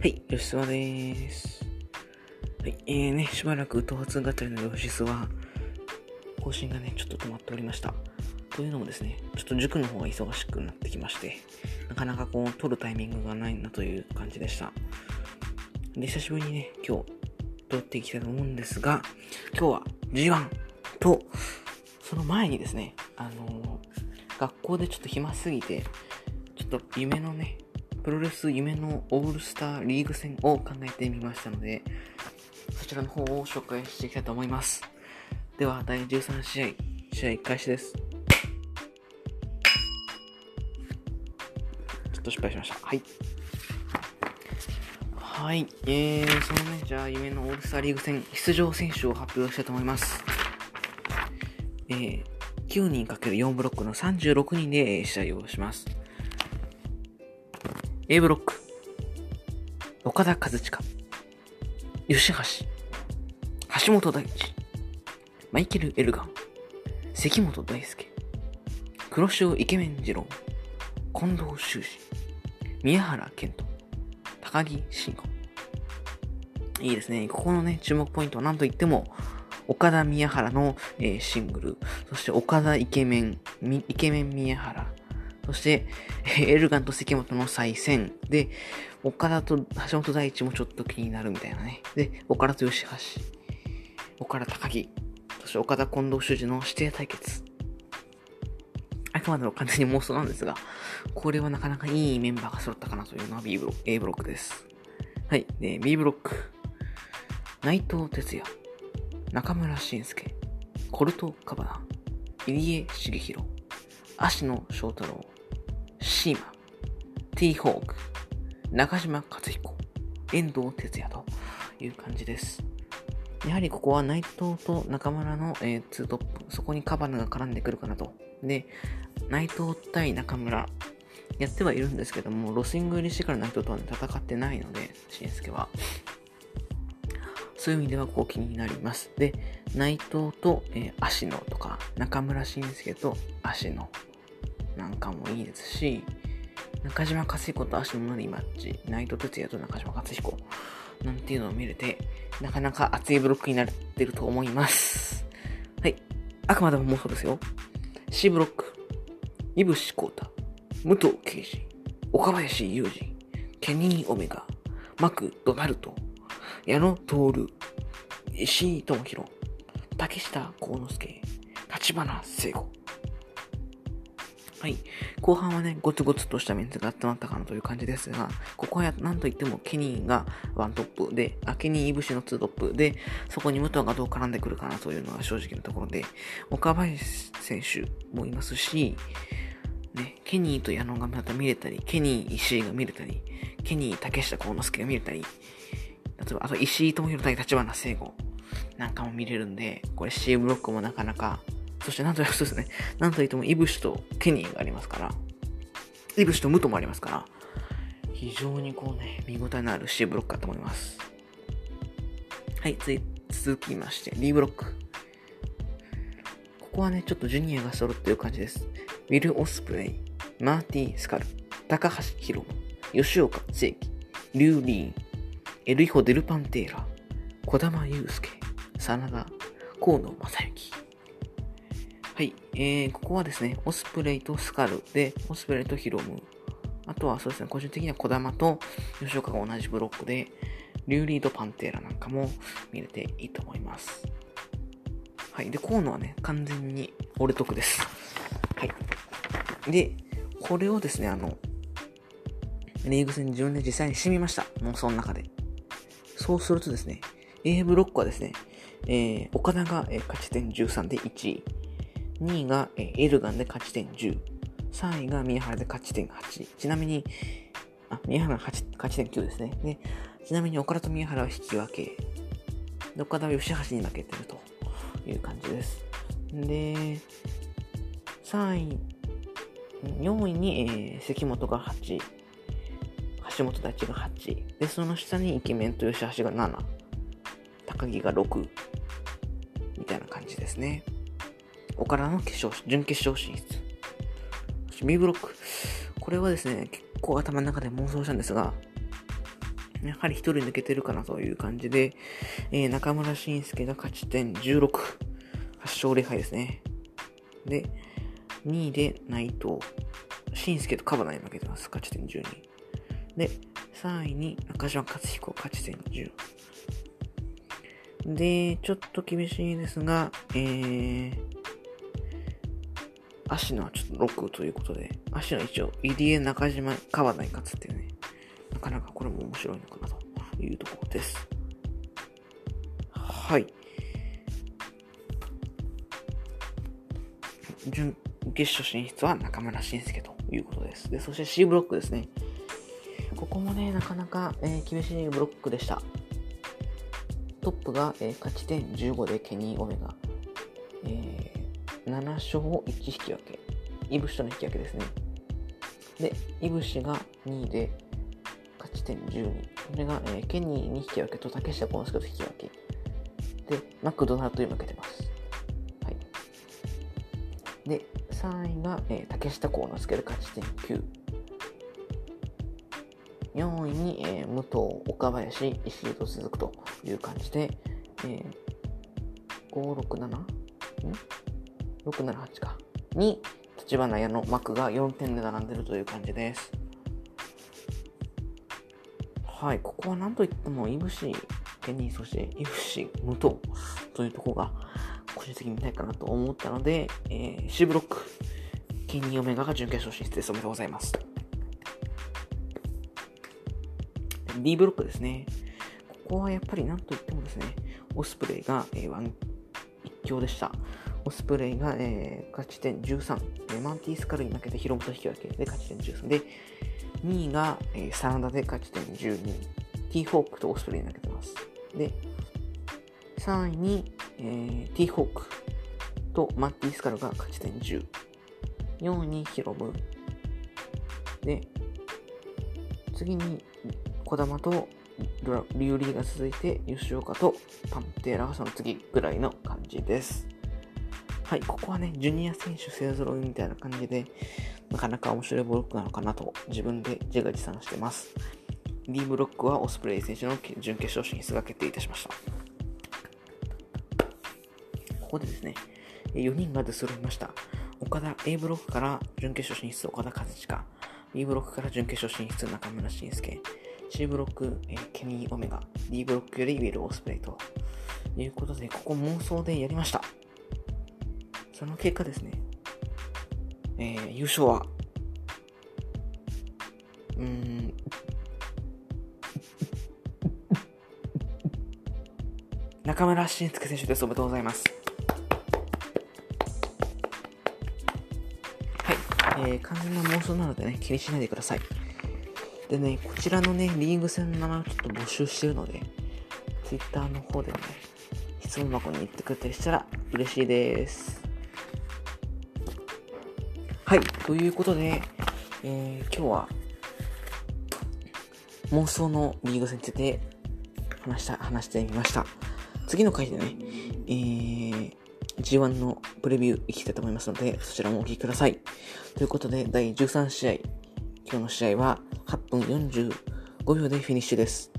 はい、吉沢です。はい、えーね、しばらく頭髪語りの吉沢、更新がね、ちょっと止まっておりました。というのもですね、ちょっと塾の方が忙しくなってきまして、なかなかこう、撮るタイミングがないなという感じでした。で、久しぶりにね、今日、撮っていきたいと思うんですが、今日は G1 と、その前にですね、あのー学校でちょっと暇すぎて、ちょっと夢のね、プロレス夢のオールスターリーグ戦を考えてみましたので、そちらの方を紹介していきたいと思います。では、第13試合、試合開始です。ちょっと失敗しました。はい。はい。えー、そのね、じゃあ、夢のオールスターリーグ戦、出場選手を発表したいと思います。えー、9人 ×4 ブロックの36人で試合をします。A ブロック、岡田和親、吉橋、橋本大地、マイケル・エルガン、関本大輔、黒潮イケメン二郎、近藤修二、宮原健人、高木慎吾。いいですね。ここのね、注目ポイントは何と言っても、岡田宮原の、えーシングル、そして岡田イケメン、イケメン宮原、そして、エルガンと関本の再戦。で、岡田と橋本大地もちょっと気になるみたいなね。で、岡田と吉橋、岡田高木、そして岡田近藤修二の指定対決。あくまでも完全に妄想なんですが、これはなかなかいいメンバーが揃ったかなというのは B ブロック、A ブロックです。はい。で、B ブロック。内藤哲也、中村慎介、コルト・カバナ、入江茂弘、芦野翔太郎、シーマ、T ホーク、中島克彦、遠藤哲也という感じです。やはりここは内藤と中村の、えー、ツートップ、そこにカバナが絡んでくるかなと。で、内藤対中村、やってはいるんですけども、ロスイング入りしてから内藤とは、ね、戦ってないので、慎介は。そういう意味ではこう気になります。で、内藤と、えー、芦野とか、中村慎介と芦野なんかもいいですし、中島克彦と芦野のリマッチ、内藤哲也と中島克彦なんていうのを見れて、なかなか熱いブロックになってると思います。はい。あくまでも妄想ですよ。C ブロック、井伏浩太、武藤敬司、岡林雄二、ケニー・オメガ、マク・ドナルド、矢野徹、石井智弘、竹下幸之助、立花聖子。はい。後半はね、ゴツゴツとしたメンツが集まったかなという感じですが、ここはなんといってもケニーがワントップで、あケニー・イブシのツートップで、そこに武藤がどう絡んでくるかなというのが正直なところで、岡林選手もいますし、ね、ケニーと矢野がまた見れたり、ケニー・石井が見れたり、ケニー・竹下幸之助が見れたり、例えば、あと石井智弘対立花聖子なんかも見れるんで、これ C ブロックもなかなか、そしてなんと、そうですね、なんといってもイブシとケニーがありますから、イブシとムトもありますから、非常にこうね、見応えのある C ブロックだと思います。はい、続きまして、D ブロック。ここはね、ちょっとジュニアが揃っている感じです。ウィル・オスプレイ、マーティ・スカル、高橋宏夢、吉岡聖輝、リュウ・リーン、エルイホ・デル・パンテーラ、小玉祐介、真田、河野正幸。はい、えー、ここはですね、オスプレイとスカルで、オスプレイとヒロム。あとはそうですね、個人的には小玉と吉岡が同じブロックで、リュウリード・パンテーラなんかも見れていいと思います。はい、で、河野はね、完全に俺得です。はい。で、これをですね、あの、リーグ戦自分で実際にしてみました。もうその中で。そうするとですね、A ブロックはですね、えー、岡田が、え勝ち点13で1位。2位が、エルガンで勝ち点10。3位が宮原で勝ち点8。ちなみに、あ、宮原が勝ち勝ち点9ですね。で、ちなみに岡田と宮原は引き分け。で岡田は吉橋に負けてるという感じです。で、3位、4位に、えー関本が8。橋本大地が8。で、その下にイケメンと吉橋が7。高木が6。みたいな感じですね。岡田の決勝、準決勝進出。B ブロック。これはですね、結構頭の中で妄想したんですが、やはり一人抜けてるかなという感じで、えー、中村慎介が勝ち点16、8勝0敗ですね。で、2位で内藤、慎介とカバナに負けてます。勝ち点12。で、3位に中島克彦、勝ち点10。で、ちょっと厳しいですが、えー、足野はちょっと6ということで、足野一応、入江中島、川田に勝っていうね、なかなかこれも面白いのかなというところです。はい。準決勝進出は中村慎介ということです。で、そして C ブロックですね。ここもね、なかなか、えー、厳しいブロックでした。トップが、えー、勝ち点15でケニー・オメガ。えー、7勝1引き分け。イブシとの引き分けですね。で、イブシが2位で勝ち点12。これが、えー、ケニーに引き分けと竹下幸之助と引き分け。で、マクドナルドに負けてます。はい。で、3位が、えー、竹下幸之助で勝ち点9。4位に、えー、武藤、岡林、石井と続くという感じで、えー、567? ん？?678 か。に、立花屋の幕が4点で並んでるという感じです。はい、ここは何といっても、いぶし、ケニー、そして、いぶし、武藤というところが、個人的に見たいかなと思ったので、えー、C ブロック、ケニー・オメガが準決勝進出です。おめでとうございます。D ブロックですね。ここはやっぱり何と言ってもですね、オスプレイが、えー、ワン一強でした。オスプレイが、えー、勝ち点13、えー、マンティースカルに負けてヒロムと引き分け。で勝ち点13で、2位が、えー、サナダで勝ち点12、ティーホークとオスプレイに負けてます。で、3位に、えー、ティーホークとマッティースカルが勝ち点10、4位にヒロム、で、次に児玉とリュウリーが続いて、吉岡とパンテーラがその次ぐらいの感じです。はい、ここはね、ジュニア選手勢ぞろいみたいな感じで、なかなか面白いブロックなのかなと自分で自画自賛してます。D ブロックはオスプレイ選手の準決勝進出が決定いたしました。ここでですね、4人が出揃いました。岡田 A ブロックから準決勝進出、岡田和親。B ブロックから準決勝進出、中村慎介。C ブロック、えー、ケニー・オメガ、D ブロックよりウィル・オスプレイということで、ここ妄想でやりました。その結果ですね、えー、優勝は、うん、中村慎介選手です。おめでとうございます。はい。えー、完全な妄想なのでね、気にしないでください。でね、こちらのね、リーグ戦の名前をちょっと募集してるので、Twitter の方でね、質問箱に行ってくれたりしたら嬉しいです。はい、ということで、えー、今日は妄想のリーグ戦について話した、話してみました。次の回でね、えー、G1 のプレビューいきたいと思いますので、そちらもお聴きください。ということで、第13試合、今日の試合は8分45秒でフィニッシュです。